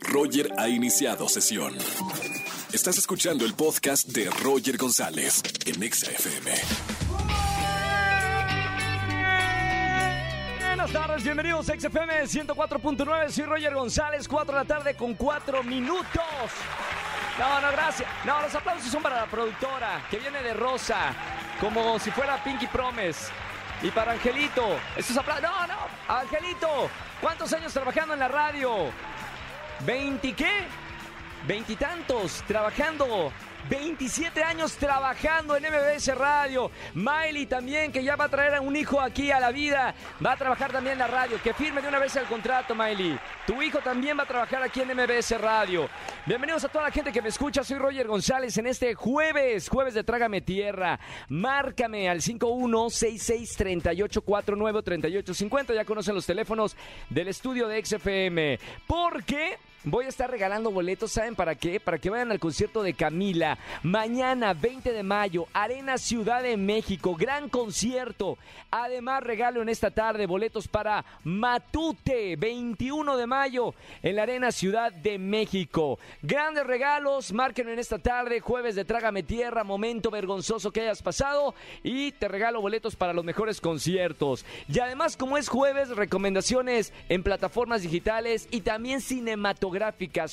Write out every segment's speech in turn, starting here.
Roger ha iniciado sesión. Estás escuchando el podcast de Roger González en Exa FM. Buenas tardes, bienvenidos a XFM 104.9. Soy Roger González, 4 de la tarde con 4 minutos. No, no, gracias. No, los aplausos son para la productora, que viene de rosa, como si fuera Pinky Promise. Y para Angelito, estos aplausos. No, no, Angelito, ¿cuántos años trabajando en la radio? ¿20 qué? Veintitantos trabajando 27 años trabajando en MBS Radio. Miley también, que ya va a traer a un hijo aquí a la vida. Va a trabajar también en la radio. Que firme de una vez el contrato, Miley. Tu hijo también va a trabajar aquí en MBS Radio. Bienvenidos a toda la gente que me escucha. Soy Roger González en este jueves, jueves de Trágame Tierra. Márcame al 516638493850. Ya conocen los teléfonos del estudio de XFM. Porque voy a estar regalando boletos, ¿saben para qué? Para que vayan al concierto de Camila. Mañana, 20 de mayo, Arena Ciudad de México, gran concierto. Además, regalo en esta tarde boletos para Matute, 21 de mayo, en la Arena Ciudad de México. Grandes regalos, marquen en esta tarde, jueves de Trágame Tierra, momento vergonzoso que hayas pasado. Y te regalo boletos para los mejores conciertos. Y además, como es jueves, recomendaciones en plataformas digitales y también cinematográficas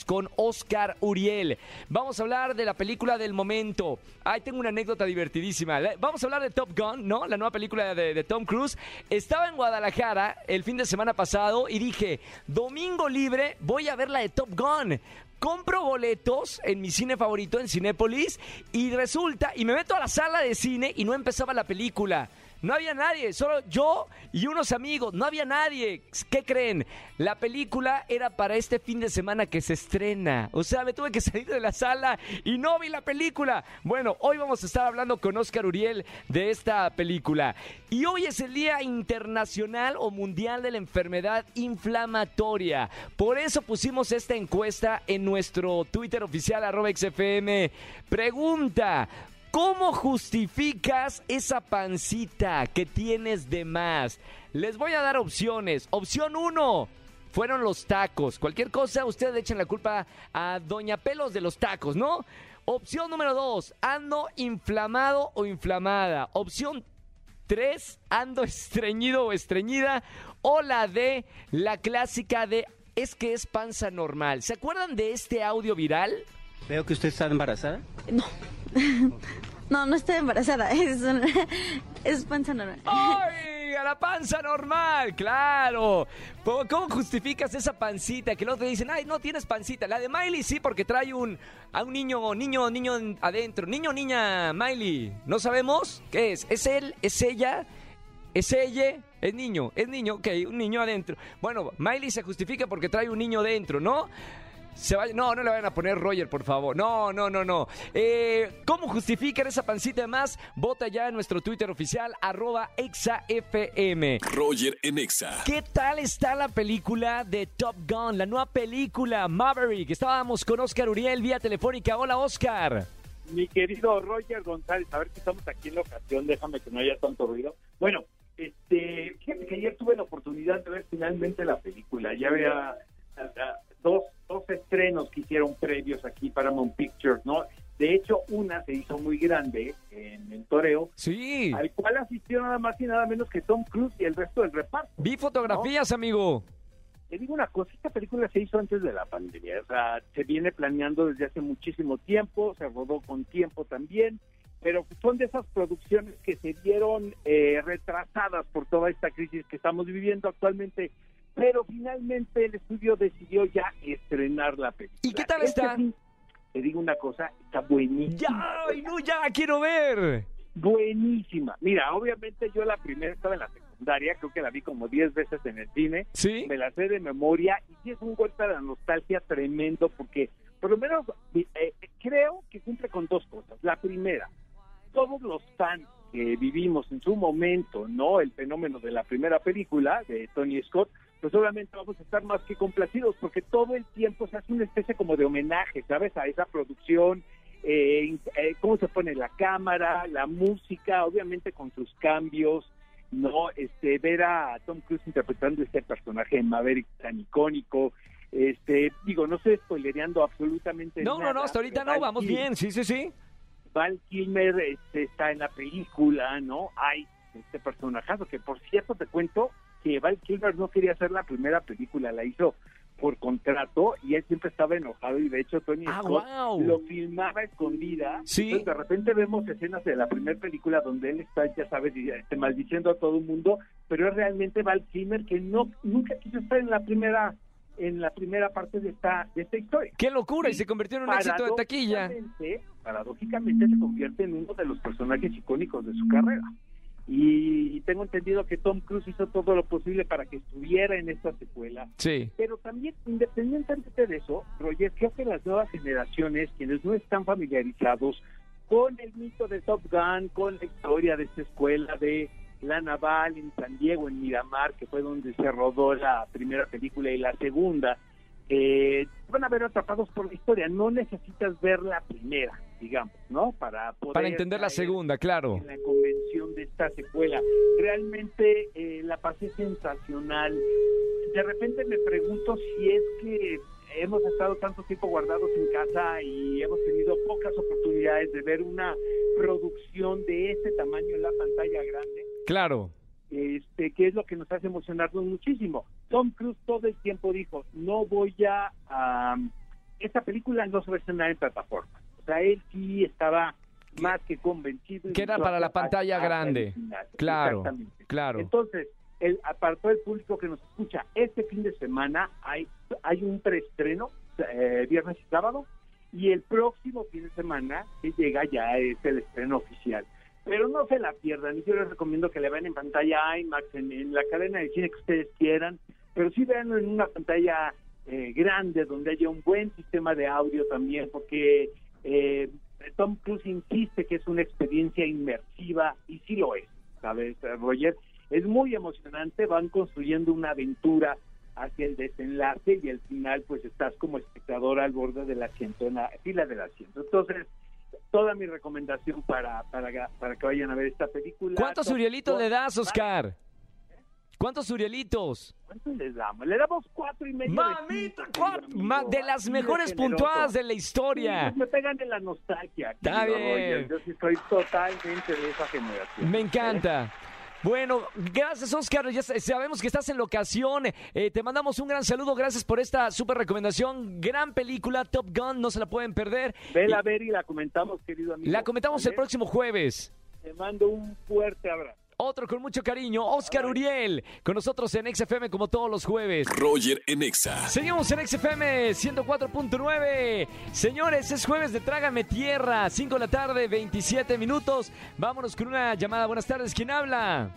con Oscar Uriel. Vamos a hablar de la película del momento. Ahí tengo una anécdota divertidísima. Vamos a hablar de Top Gun, ¿no? La nueva película de, de Tom Cruise. Estaba en Guadalajara el fin de semana pasado y dije, domingo libre, voy a ver la de Top Gun compro boletos en mi cine favorito, en Cinépolis, y resulta, y me meto a la sala de cine y no empezaba la película. No había nadie, solo yo y unos amigos, no había nadie. ¿Qué creen? La película era para este fin de semana que se estrena. O sea, me tuve que salir de la sala y no vi la película. Bueno, hoy vamos a estar hablando con Oscar Uriel de esta película. Y hoy es el Día Internacional o Mundial de la Enfermedad Inflamatoria. Por eso pusimos esta encuesta en nuestro Twitter oficial, arroba XFM. Pregunta. ¿Cómo justificas esa pancita que tienes de más? Les voy a dar opciones. Opción 1 fueron los tacos. Cualquier cosa, ustedes echen la culpa a Doña Pelos de los tacos, ¿no? Opción número 2, ando inflamado o inflamada. Opción 3, ando estreñido o estreñida. O la D, la clásica de es que es panza normal. ¿Se acuerdan de este audio viral? Veo que usted está embarazada. No. No, no estoy embarazada. Es, es panza normal. ¡Ay! A la panza normal, claro. ¿Cómo justificas esa pancita? Que los te dicen, ay, no tienes pancita. La de Miley sí, porque trae un a un niño, niño, niño en- adentro. Niño, niña, Miley. ¿No sabemos qué es? ¿Es él? ¿Es ella? ¿Es ella? Es niño, es niño, ok, un niño adentro. Bueno, Miley se justifica porque trae un niño dentro, ¿no? Se vaya- no, no le vayan a poner Roger, por favor. No, no, no, no. Eh, ¿Cómo justifican esa pancita de más? Vota ya en nuestro Twitter oficial, arroba exafm. Roger en Exa. ¿Qué tal está la película de Top Gun? La nueva película Maverick. Estábamos con Oscar Uriel vía telefónica. Hola, Oscar. mi querido Roger González, a ver si estamos aquí en la ocasión, déjame que no haya tanto ruido. Bueno, este, fíjate que ayer tuve la oportunidad de ver finalmente la película, ya había estrenos que hicieron previos aquí para Paramount Pictures, ¿no? De hecho, una se hizo muy grande en el toreo, Sí. al cual asistió nada más y nada menos que Tom Cruise y el resto del reparto. Vi fotografías, amigo. Te digo una cosa, esta película se hizo antes de la pandemia, o sea, se viene planeando desde hace muchísimo tiempo, se rodó con tiempo también, pero son de esas producciones que se vieron eh, retrasadas por toda esta crisis que estamos viviendo actualmente, pero finalmente el estudio decidió ya estrenar la película. ¿Y qué tal Este está? te digo una cosa, está buenísima. Ya, ay, no, ya la quiero ver. Buenísima. Mira, obviamente yo la primera estaba en la secundaria, creo que la vi como 10 veces en el cine. ¿Sí? me la sé de memoria y sí es un golpe a la nostalgia tremendo porque por lo menos eh, creo que cumple con dos cosas. La primera, todos los fans que vivimos en su momento, ¿no? El fenómeno de la primera película de Tony Scott, pues obviamente vamos a estar más que complacidos porque todo el tiempo se hace una especie como de homenaje, ¿sabes? A esa producción, eh, eh, cómo se pone la cámara, la música, obviamente con sus cambios, ¿no? Este, ver a Tom Cruise interpretando este personaje en Maverick tan icónico, Este, digo, no estoy spoilereando absolutamente No, nada. no, no, hasta ahorita no, vamos bien, sí, sí, sí. Val Kilmer este, está en la película, ¿no? Hay este personajazo que, por cierto, te cuento que Val Kilmer no quería hacer la primera película, la hizo por contrato y él siempre estaba enojado y de hecho Tony Ah, Scott lo filmaba escondida. Sí. Entonces, de repente vemos escenas de la primera película donde él está, ya sabes, y, este, maldiciendo a todo el mundo, pero es realmente Val Kilmer que no nunca quiso estar en la primera en la primera parte de esta de esta historia. Qué locura, y se convirtió en un éxito de taquilla. Paradójicamente se convierte en uno de los personajes icónicos de su carrera. Y tengo entendido que Tom Cruise hizo todo lo posible para que estuviera en esta secuela. Sí. Pero también, independientemente de eso, Roger, creo que las nuevas generaciones, quienes no están familiarizados con el mito de Top Gun, con la historia de esta escuela de la naval en San Diego, en Miramar, que fue donde se rodó la primera película y la segunda, eh, van a ver atrapados por la historia. No necesitas ver la primera, digamos, ¿no? Para poder Para entender la segunda, claro. en la convención de esta secuela. Realmente eh, la pasé sensacional. De repente me pregunto si es que hemos estado tanto tiempo guardados en casa y hemos tenido pocas oportunidades de ver una producción de este tamaño en la pantalla grande Claro. este, que es lo que nos hace emocionarnos muchísimo. Tom Cruise todo el tiempo dijo, no voy a... esta película no se va a estrenar en plataformas. Sea, él sí estaba más que convencido. Que era para la pantalla grande. final. Claro, claro. Entonces, el, apartó el público que nos escucha, este fin de semana hay, hay un preestreno, eh, viernes y sábado, y el próximo fin de semana que llega ya es el estreno oficial. Pero no se la pierdan, yo les recomiendo que le vean en pantalla IMAX, en, en la cadena de cine que ustedes quieran, pero sí veanlo en una pantalla eh, grande, donde haya un buen sistema de audio también, porque eh, Tom Cruise insiste que es una experiencia inmersiva, y sí lo es, ¿sabes, Roger? Es muy emocionante, van construyendo una aventura hacia el desenlace y al final pues estás como espectador al borde del asiento, en la fila del asiento. Entonces, toda mi recomendación para, para, para que vayan a ver esta película. ¿Cuántos Urielitos le das, Oscar? ¿Cuántos Urielitos? ¿Cuántos les damos? Le damos cuatro y medio. de Mamita, cinco, cuatro, ma- de las mejores puntuadas de la historia. me pegan de la nostalgia. Está bien. Yo sí estoy totalmente de esa generación. Me encanta. Bueno, gracias Oscar, ya sa- sabemos que estás en locación, Eh, te mandamos un gran saludo, gracias por esta super recomendación, gran película Top Gun, no se la pueden perder. Vela a ver y la comentamos, querido amigo. la comentamos el próximo jueves. Te mando un fuerte abrazo. Otro con mucho cariño, Oscar Uriel, con nosotros en XFM como todos los jueves. Roger en Exa. Seguimos en XFM 104.9. Señores, es jueves de Trágame Tierra, 5 de la tarde, 27 minutos. Vámonos con una llamada. Buenas tardes, ¿quién habla?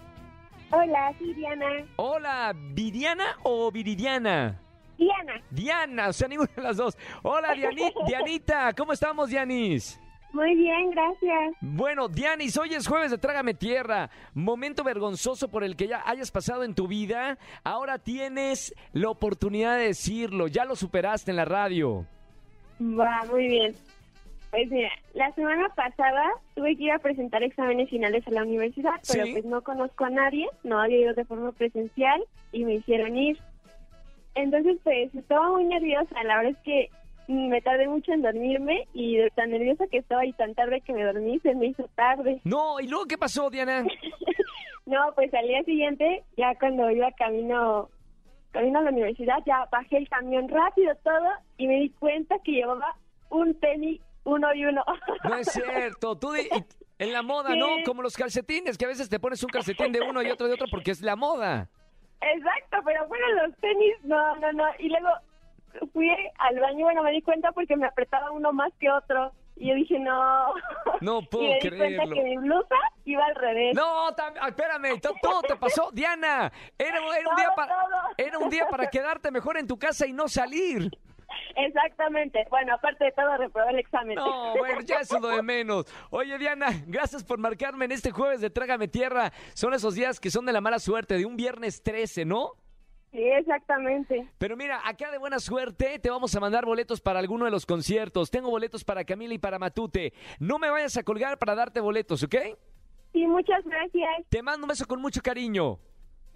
Hola, sí, Diana. Hola, ¿Viridiana o Viridiana? Diana, Diana, o sea, ninguna de las dos. Hola, Diani- Dianita, ¿cómo estamos, Dianis? Muy bien, gracias. Bueno, Dianis, hoy es jueves de Trágame Tierra. Momento vergonzoso por el que ya hayas pasado en tu vida. Ahora tienes la oportunidad de decirlo. Ya lo superaste en la radio. Va, muy bien. Pues mira, la semana pasada tuve que ir a presentar exámenes finales a la universidad, pero Sí. pues no conozco a nadie, no había ido de forma presencial y me hicieron ir. Entonces pues estaba muy nerviosa, la verdad es que me tardé mucho en dormirme y de tan nerviosa que estaba y tan tarde que me dormí se me hizo tarde. No, ¿y luego qué pasó, Diana? No, pues al día siguiente, ya cuando iba camino, camino a la universidad, ya bajé el camión rápido todo y me di cuenta que llevaba un tenis uno y uno. No es cierto. Tú y- en la moda, ¿no? Como los calcetines, que a veces te pones un calcetín de uno y otro de otro porque es la moda. Exacto, pero fueron los tenis, no, no, no. Y luego fui al baño, bueno, me di cuenta porque me apretaba uno más que otro. Y yo dije, no. No puedo y me di creerlo. cuenta que mi blusa iba al revés. No, ah, espérame, to- todo te pasó, Diana. Era, era un día para era un día para quedarte mejor en tu casa y no salir. Exactamente. Bueno, aparte de todo, reprobé el examen. No, bueno, ya eso es lo de menos. Oye, Diana, gracias por marcarme en este jueves de Trágame Tierra. Son esos días que son de la mala suerte, de un viernes 13, ¿no? Sí, exactamente. Pero mira, acá de buena suerte te vamos a mandar boletos para alguno de los conciertos. Tengo boletos para Camila y para Matute. No me vayas a colgar para darte boletos, ¿ok? Sí, muchas gracias. Te mando un beso con mucho cariño.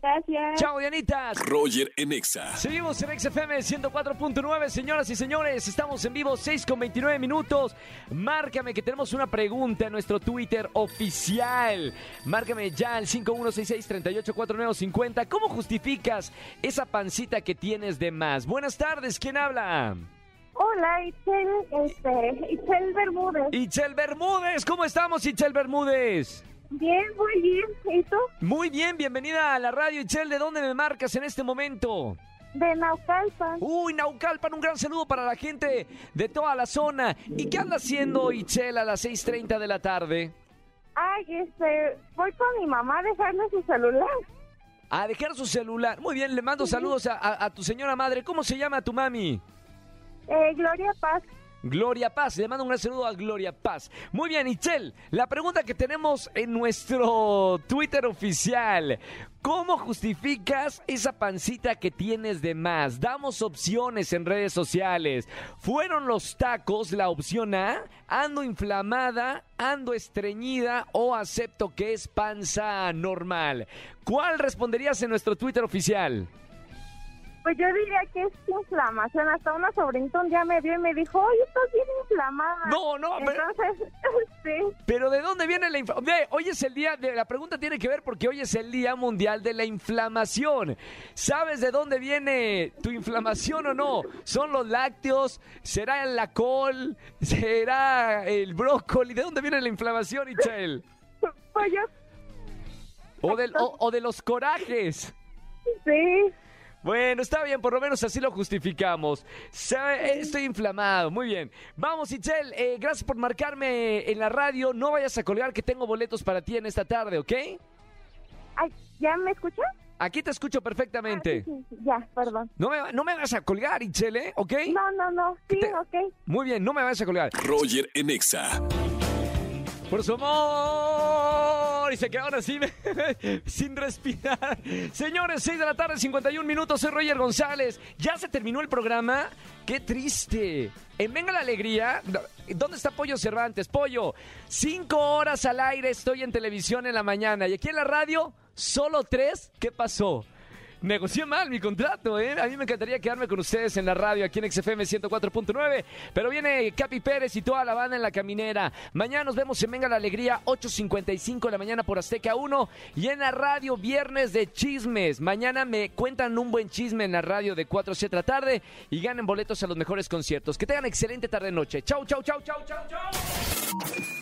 Gracias. Chao, Dianitas. Roger en Exa. Seguimos en XFM 104.9, señoras y señores. Estamos en vivo 6 con 29 minutos. Márcame que tenemos una pregunta en nuestro Twitter oficial. Márcame ya al 5166-384950. ¿Cómo justificas esa pancita que tienes de más? Buenas tardes, ¿quién habla? Hola, Itzel, este, Itzel Bermúdez. Itzel Bermúdez, ¿cómo estamos, Itzel Bermúdez? Bien, muy bien. ¿Y tú? Muy bien, bienvenida a la radio, Itzel. ¿De dónde me marcas en este momento? De Naucalpan. Uy, Naucalpan, un gran saludo para la gente de toda la zona. ¿Y qué anda haciendo Itzel a las 6.30 de la tarde? Ay, este, voy con mi mamá a dejarle su celular. A dejar su celular. Muy bien, le mando saludos a, a- a tu señora madre. ¿Cómo se llama tu mami? Eh, Gloria Paz. Gloria Paz. Le mando un saludo a Gloria Paz. Muy bien, Itzel, la pregunta que tenemos en nuestro Twitter oficial. ¿Cómo justificas esa pancita que tienes de más? Damos opciones en redes sociales. ¿Fueron los tacos la opción A? ¿Ando inflamada? ¿Ando estreñida? ¿O acepto que es panza normal? ¿Cuál responderías en nuestro Twitter oficial? Pues yo diría que es inflamación. Hasta una sobrinita un día me vio y me dijo, oye, estás bien inflamada. No, no, pero- Entonces, sí. Pero ¿de dónde viene la inflamación? Hoy es el día, de, la pregunta tiene que ver porque hoy es el Día Mundial de la Inflamación. ¿Sabes de dónde viene tu inflamación o no? ¿Son los lácteos? ¿Será la col? ¿Será el brócoli? ¿De dónde viene la inflamación, Itzel? Pues yo, ¿O, del- o- o de los corajes? sí. Bueno, está bien, por lo menos así lo justificamos. Sabe, Estoy inflamado, muy bien. Vamos, Itzel, eh, gracias por marcarme en la radio. No vayas a colgar que tengo boletos para ti en esta tarde, ¿ok? Ay, ¿ya me escuchas? Aquí te escucho perfectamente. Sí, sí, ya, perdón. No me, no me vas a colgar, Itzel, ¿eh? ¿Ok? No, no, no. Sí, te- ok. Muy bien, no me vas a colgar. Roger en Exa. Por su amor. Y se quedaron así, sin respirar. Señores, 6 de la tarde, 51 minutos. Soy Roger González. Ya se terminó el programa. ¡Qué triste! En Venga la Alegría, ¿dónde está Pollo Cervantes? Pollo, cinco horas al aire estoy en televisión en la mañana. Y aquí en la radio, solo tres. ¿Qué pasó? Negocié mal mi contrato, ¿eh? A mí me encantaría quedarme con ustedes en la radio, aquí en XFM 104.9. Pero viene Capi Pérez y toda la banda en la caminera. Mañana nos vemos en Venga la Alegría, 8.55 de la mañana por Azteca 1. Y en la radio, viernes de chismes. Mañana me cuentan un buen chisme en la radio de 4 a 7 de la tarde y ganen boletos a los mejores conciertos. Que tengan excelente tarde-noche. Chau, chau, chau, chau, chau, chau.